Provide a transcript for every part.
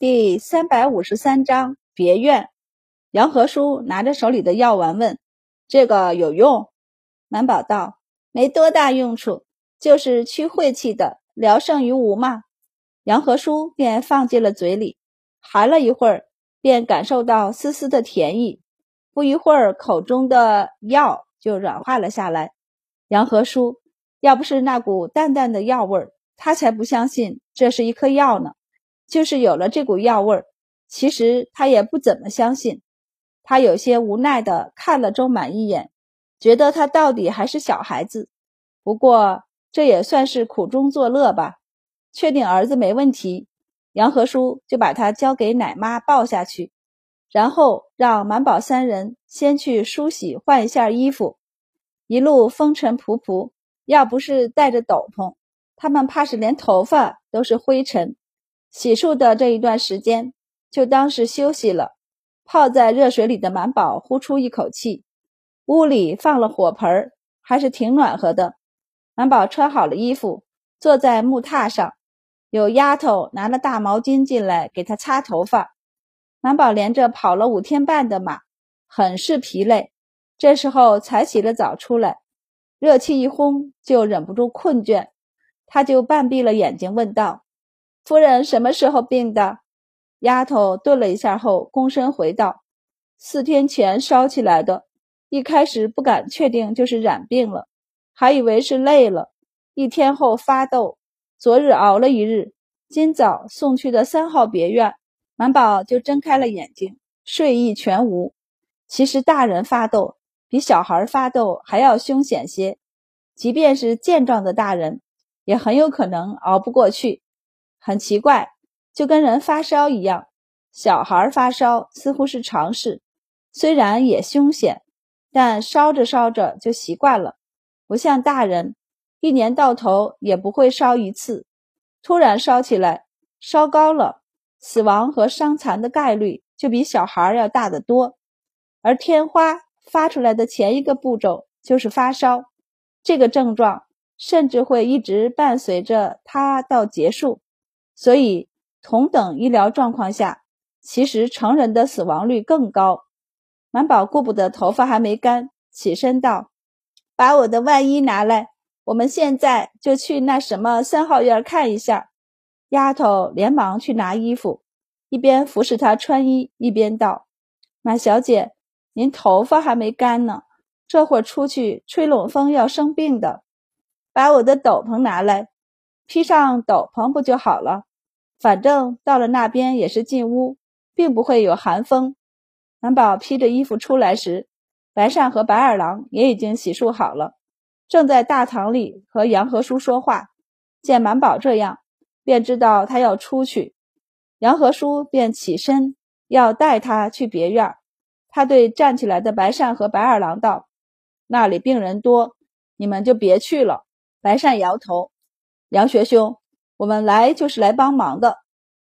第三百五十三章别院。杨和叔拿着手里的药丸问：“这个有用？”满宝道：“没多大用处，就是驱晦气的，聊胜于无嘛。”杨和叔便放进了嘴里，含了一会儿，便感受到丝丝的甜意。不一会儿，口中的药就软化了下来。杨和叔要不是那股淡淡的药味儿，他才不相信这是一颗药呢。就是有了这股药味儿，其实他也不怎么相信。他有些无奈的看了周满一眼，觉得他到底还是小孩子。不过这也算是苦中作乐吧。确定儿子没问题，杨和叔就把他交给奶妈抱下去，然后让满宝三人先去梳洗换一下衣服。一路风尘仆仆，要不是带着斗篷，他们怕是连头发都是灰尘。洗漱的这一段时间，就当是休息了。泡在热水里的满宝呼出一口气。屋里放了火盆，还是挺暖和的。满宝穿好了衣服，坐在木榻上，有丫头拿了大毛巾进来给他擦头发。满宝连着跑了五天半的马，很是疲累。这时候才洗了澡出来，热气一轰，就忍不住困倦，他就半闭了眼睛，问道。夫人什么时候病的？丫头顿了一下后，躬身回道：“四天前烧起来的。一开始不敢确定就是染病了，还以为是累了。一天后发痘，昨日熬了一日，今早送去的三号别院。”满宝就睁开了眼睛，睡意全无。其实大人发痘比小孩发痘还要凶险些，即便是健壮的大人，也很有可能熬不过去。很奇怪，就跟人发烧一样，小孩发烧似乎是常事，虽然也凶险，但烧着烧着就习惯了，不像大人，一年到头也不会烧一次，突然烧起来，烧高了，死亡和伤残的概率就比小孩要大得多。而天花发出来的前一个步骤就是发烧，这个症状甚至会一直伴随着他到结束。所以，同等医疗状况下，其实成人的死亡率更高。满宝顾不得头发还没干，起身道：“把我的外衣拿来，我们现在就去那什么三号院看一下。”丫头连忙去拿衣服，一边服侍他穿衣，一边道：“马小姐，您头发还没干呢，这会儿出去吹冷风要生病的。把我的斗篷拿来，披上斗篷不就好了？”反正到了那边也是进屋，并不会有寒风。满宝披着衣服出来时，白善和白二郎也已经洗漱好了，正在大堂里和杨和叔说话。见满宝这样，便知道他要出去。杨和叔便起身要带他去别院。他对站起来的白善和白二郎道：“那里病人多，你们就别去了。”白善摇头：“杨学兄。”我们来就是来帮忙的，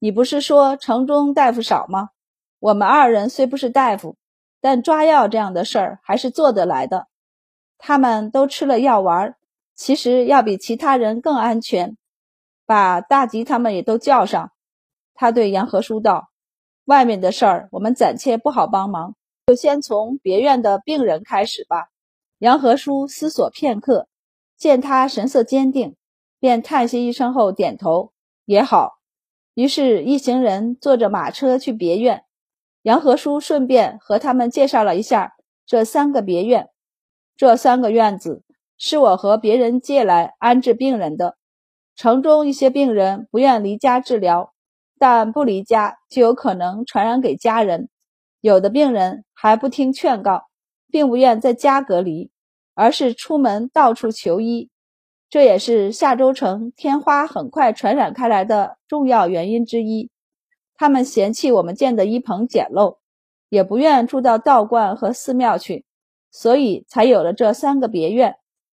你不是说城中大夫少吗？我们二人虽不是大夫，但抓药这样的事儿还是做得来的。他们都吃了药丸，其实要比其他人更安全。把大吉他们也都叫上。他对杨和叔道：“外面的事儿我们暂且不好帮忙，就先从别院的病人开始吧。”杨和叔思索片刻，见他神色坚定。便叹息一声后点头，也好。于是，一行人坐着马车去别院。杨和叔顺便和他们介绍了一下这三个别院。这三个院子是我和别人借来安置病人的。城中一些病人不愿离家治疗，但不离家就有可能传染给家人。有的病人还不听劝告，并不愿在家隔离，而是出门到处求医。这也是夏州城天花很快传染开来的重要原因之一。他们嫌弃我们建的医棚简陋，也不愿住到道观和寺庙去，所以才有了这三个别院。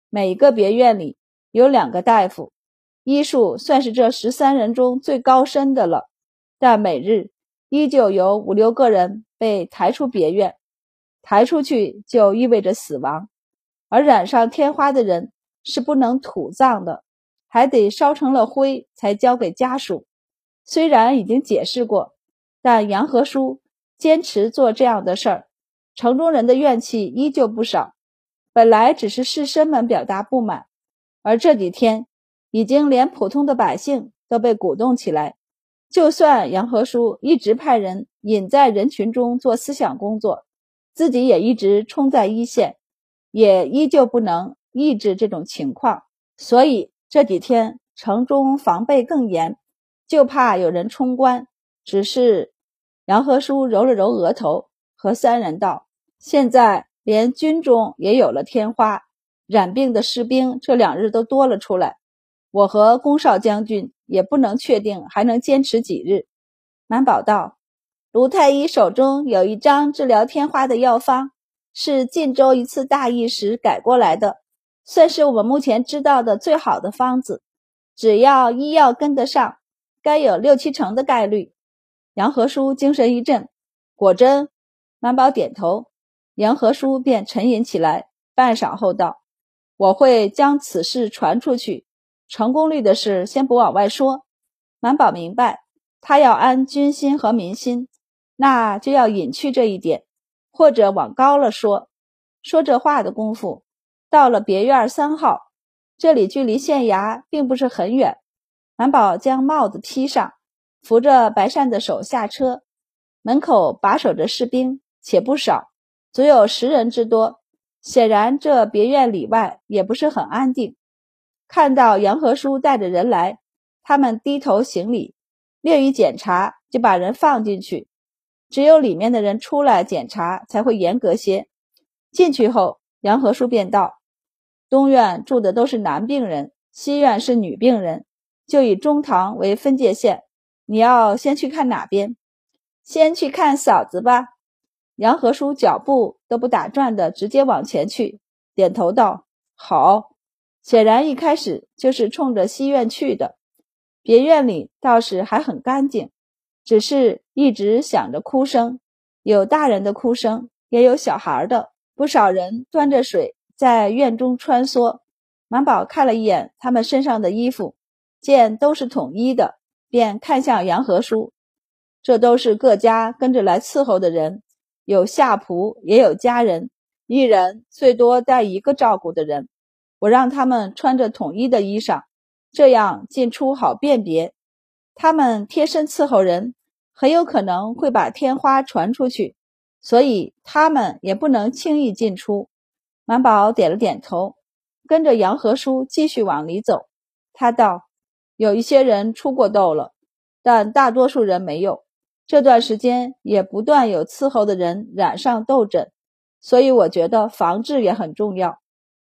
每个别院里有两个大夫，医术算是这十三人中最高深的了。但每日依旧有五六个人被抬出别院，抬出去就意味着死亡，而染上天花的人。是不能土葬的，还得烧成了灰才交给家属。虽然已经解释过，但杨和叔坚持做这样的事儿，城中人的怨气依旧不少。本来只是士绅们表达不满，而这几天已经连普通的百姓都被鼓动起来。就算杨和叔一直派人隐在人群中做思想工作，自己也一直冲在一线，也依旧不能抑制这种情况。所以这几天城中防备更严，就怕有人冲关。只是杨和叔揉了揉额头，和三人道：“现在。”连军中也有了天花，染病的士兵这两日都多了出来。我和宫少将军也不能确定还能坚持几日。满宝道：“卢太医手中有一张治疗天花的药方，是晋州一次大疫时改过来的，算是我们目前知道的最好的方子。只要医药跟得上，该有六七成的概率。”杨和叔精神一振，果真。满宝点头。杨和叔便沉吟起来，半晌后道：“我会将此事传出去，成功率的事先不往外说。”满宝明白，他要安军心和民心，那就要隐去这一点，或者往高了说。说这话的功夫，到了别院三号，这里距离县衙并不是很远。满宝将帽子披上，扶着白善的手下车，门口把守着士兵，且不少。足有十人之多，显然这别院里外也不是很安定。看到杨和叔带着人来，他们低头行礼，略一检查就把人放进去。只有里面的人出来检查才会严格些。进去后，杨和叔便道：“东院住的都是男病人，西院是女病人，就以中堂为分界线。你要先去看哪边？先去看嫂子吧。”杨和叔脚步都不打转的，直接往前去，点头道：“好。”显然一开始就是冲着西院去的。别院里倒是还很干净，只是一直响着哭声，有大人的哭声，也有小孩的。不少人端着水在院中穿梭。满宝看了一眼他们身上的衣服，见都是统一的，便看向杨和叔：“这都是各家跟着来伺候的人。”有下仆，也有家人，一人最多带一个照顾的人。我让他们穿着统一的衣裳，这样进出好辨别。他们贴身伺候人，很有可能会把天花传出去，所以他们也不能轻易进出。满宝点了点头，跟着杨和叔继续往里走。他道：“有一些人出过痘了，但大多数人没有。”这段时间也不断有伺候的人染上痘疹，所以我觉得防治也很重要。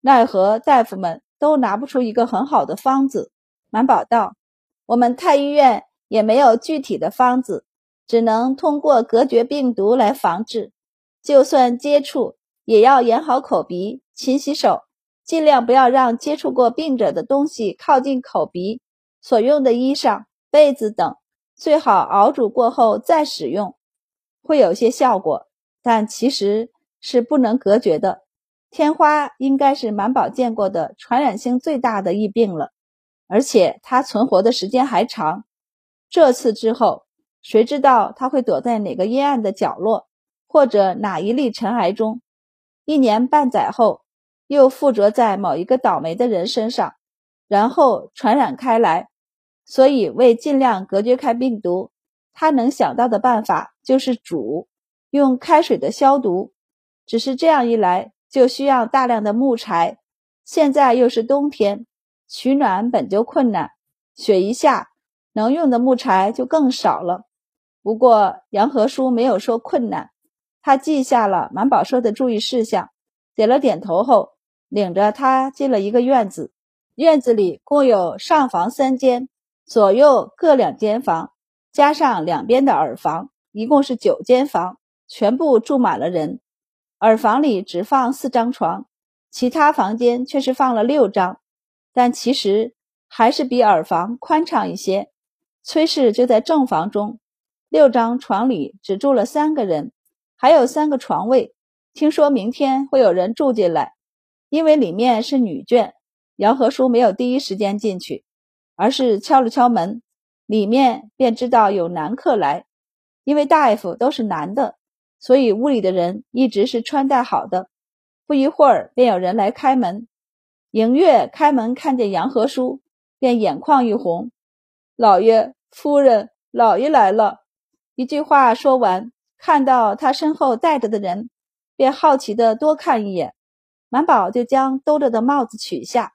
奈何大夫们都拿不出一个很好的方子。满宝道：“我们太医院也没有具体的方子，只能通过隔绝病毒来防治。就算接触，也要演好口鼻，勤洗手，尽量不要让接触过病者的东西靠近口鼻。所用的衣裳、被子等。”最好熬煮过后再使用，会有些效果，但其实是不能隔绝的。天花应该是满宝见过的传染性最大的疫病了，而且它存活的时间还长。这次之后，谁知道它会躲在哪个阴暗的角落，或者哪一粒尘埃中？一年半载后，又附着在某一个倒霉的人身上，然后传染开来。所以，为尽量隔绝开病毒，他能想到的办法就是煮，用开水的消毒。只是这样一来，就需要大量的木柴。现在又是冬天，取暖本就困难，雪一下，能用的木柴就更少了。不过，杨和叔没有说困难，他记下了满宝说的注意事项，点了点头后，领着他进了一个院子。院子里共有上房三间。左右各两间房，加上两边的耳房，一共是九间房，全部住满了人。耳房里只放四张床，其他房间却是放了六张，但其实还是比耳房宽敞一些。崔氏就在正房中，六张床里只住了三个人，还有三个床位。听说明天会有人住进来，因为里面是女眷，杨和叔没有第一时间进去。而是敲了敲门，里面便知道有男客来。因为大夫都是男的，所以屋里的人一直是穿戴好的。不一会儿，便有人来开门。迎月开门看见杨和叔，便眼眶一红：“老爷、夫人，老爷来了。”一句话说完，看到他身后带着的人，便好奇的多看一眼。满宝就将兜着的帽子取下。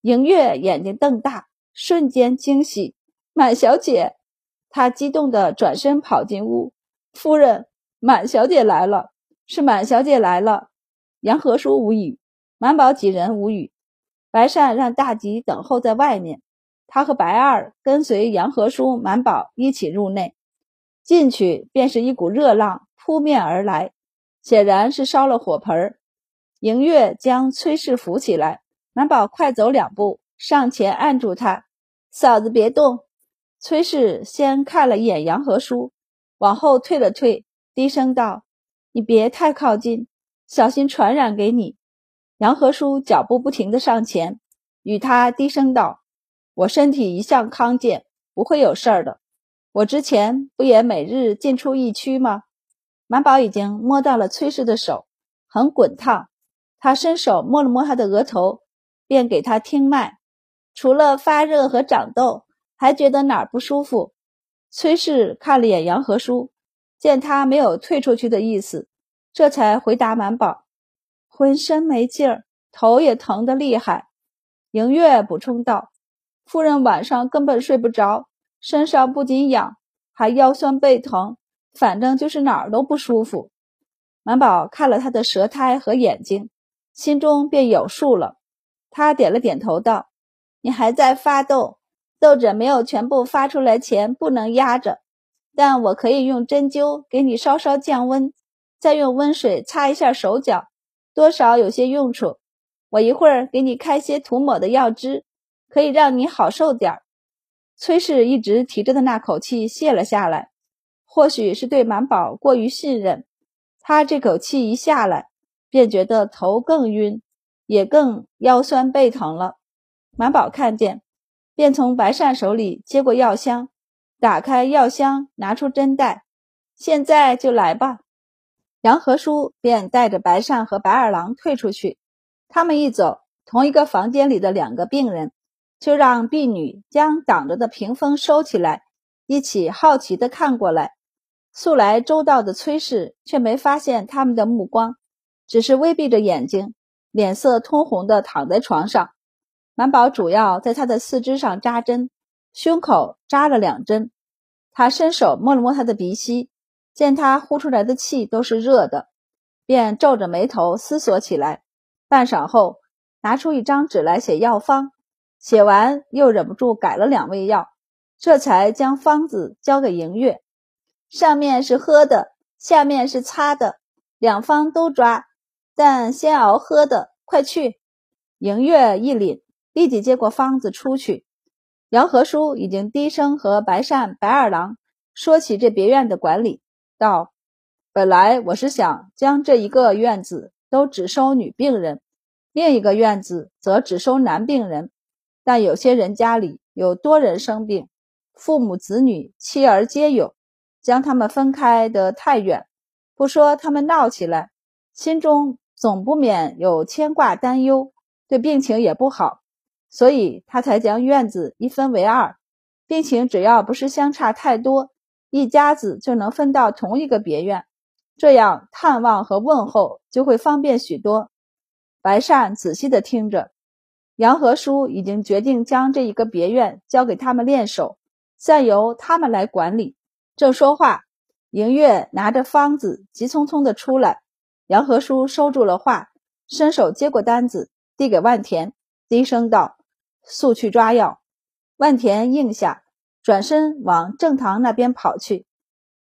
迎月眼睛瞪大，瞬间惊喜：“满小姐！”他激动地转身跑进屋。夫人，满小姐来了，是满小姐来了。杨和叔无语，满宝几人无语。白善让大吉等候在外面，他和白二跟随杨和叔、满宝一起入内。进去便是一股热浪扑面而来，显然是烧了火盆儿。迎月将崔氏扶起来。满宝快走两步，上前按住他：“嫂子别动。”崔氏先看了一眼杨和叔，往后退了退，低声道：“你别太靠近，小心传染给你。”杨和叔脚步不停地上前，与他低声道：“我身体一向康健，不会有事儿的。我之前不也每日进出疫区吗？”满宝已经摸到了崔氏的手，很滚烫，他伸手摸了摸他的额头。便给他听脉，除了发热和长痘，还觉得哪儿不舒服。崔氏看了眼杨和叔，见他没有退出去的意思，这才回答满宝：“浑身没劲儿，头也疼得厉害。”迎月补充道：“夫人晚上根本睡不着，身上不仅痒，还腰酸背疼，反正就是哪儿都不舒服。”满宝看了他的舌苔和眼睛，心中便有数了。他点了点头，道：“你还在发痘，痘疹没有全部发出来前不能压着，但我可以用针灸给你稍稍降温，再用温水擦一下手脚，多少有些用处。我一会儿给你开些涂抹的药汁，可以让你好受点儿。”崔氏一直提着的那口气泄了下来，或许是对满宝过于信任，他这口气一下来，便觉得头更晕。也更腰酸背疼了。满宝看见，便从白善手里接过药箱，打开药箱，拿出针袋，现在就来吧。杨和叔便带着白善和白二郎退出去。他们一走，同一个房间里的两个病人就让婢女将挡着的屏风收起来，一起好奇地看过来。素来周到的崔氏却没发现他们的目光，只是微闭着眼睛。脸色通红的躺在床上，满宝主要在他的四肢上扎针，胸口扎了两针。他伸手摸了摸他的鼻息，见他呼出来的气都是热的，便皱着眉头思索起来。半晌后，拿出一张纸来写药方，写完又忍不住改了两味药，这才将方子交给迎月。上面是喝的，下面是擦的，两方都抓。但先熬喝的，快去！迎月一领，立即接过方子出去。杨和叔已经低声和白善、白二郎说起这别院的管理，道：“本来我是想将这一个院子都只收女病人，另一个院子则只收男病人。但有些人家里有多人生病，父母子女、妻儿皆有，将他们分开得太远，不说他们闹起来，心中……”总不免有牵挂担忧，对病情也不好，所以他才将院子一分为二。病情只要不是相差太多，一家子就能分到同一个别院，这样探望和问候就会方便许多。白善仔细的听着，杨和叔已经决定将这一个别院交给他们练手，暂由他们来管理。正说话，迎月拿着方子急匆匆的出来。杨和叔收住了话，伸手接过单子，递给万田，低声道：“速去抓药。”万田应下，转身往正堂那边跑去。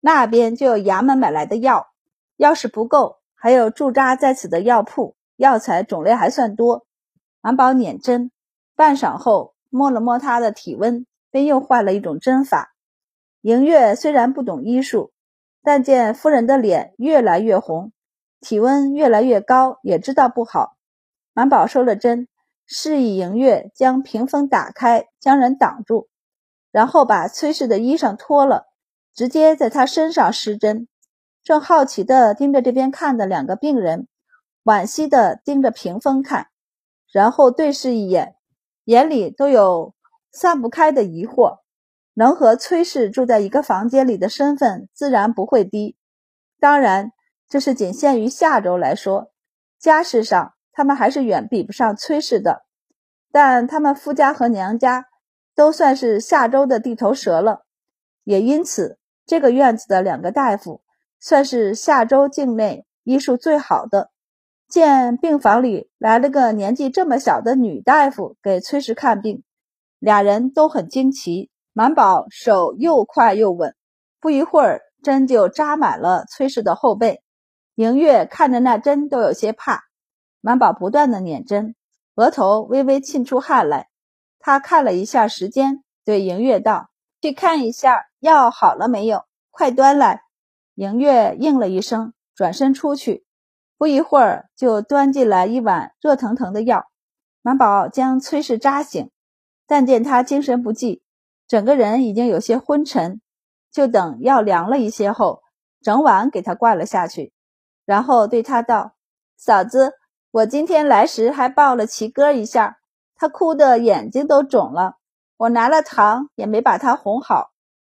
那边就有衙门买来的药，要是不够，还有驻扎在此的药铺，药材种类还算多。满宝捻针，半晌后摸了摸他的体温，便又换了一种针法。迎月虽然不懂医术，但见夫人的脸越来越红。体温越来越高，也知道不好。满宝收了针，示意迎月将屏风打开，将人挡住，然后把崔氏的衣裳脱了，直接在他身上施针。正好奇地盯着这边看的两个病人，惋惜地盯着屏风看，然后对视一眼，眼里都有散不开的疑惑。能和崔氏住在一个房间里的身份自然不会低，当然，这是仅限于下周来说，家世上他们还是远比不上崔氏的。但他们夫家和娘家都算是下周的地头蛇了，也因此，这个院子的两个大夫算是下周境内医术最好的。见病房里来了个年纪这么小的女大夫给崔氏看病，俩人都很惊奇。满宝手又快又稳，不一会儿针就扎满了崔氏的后背。迎月看着那针都有些怕，满宝不断的捻针。额头微微沁出汗来，他看了一下时间，对迎月道：“去看一下药好了没有，快端来。”迎月应了一声，转身出去。不一会儿，就端进来一碗热腾腾的药。满宝将崔氏扎醒，但见他精神不济，整个人已经有些昏沉，就等药凉了一些后，整碗给他灌了下去，然后对他道：“嫂子。”我今天来时还抱了齐哥一下，他哭得眼睛都肿了。我拿了糖也没把他哄好。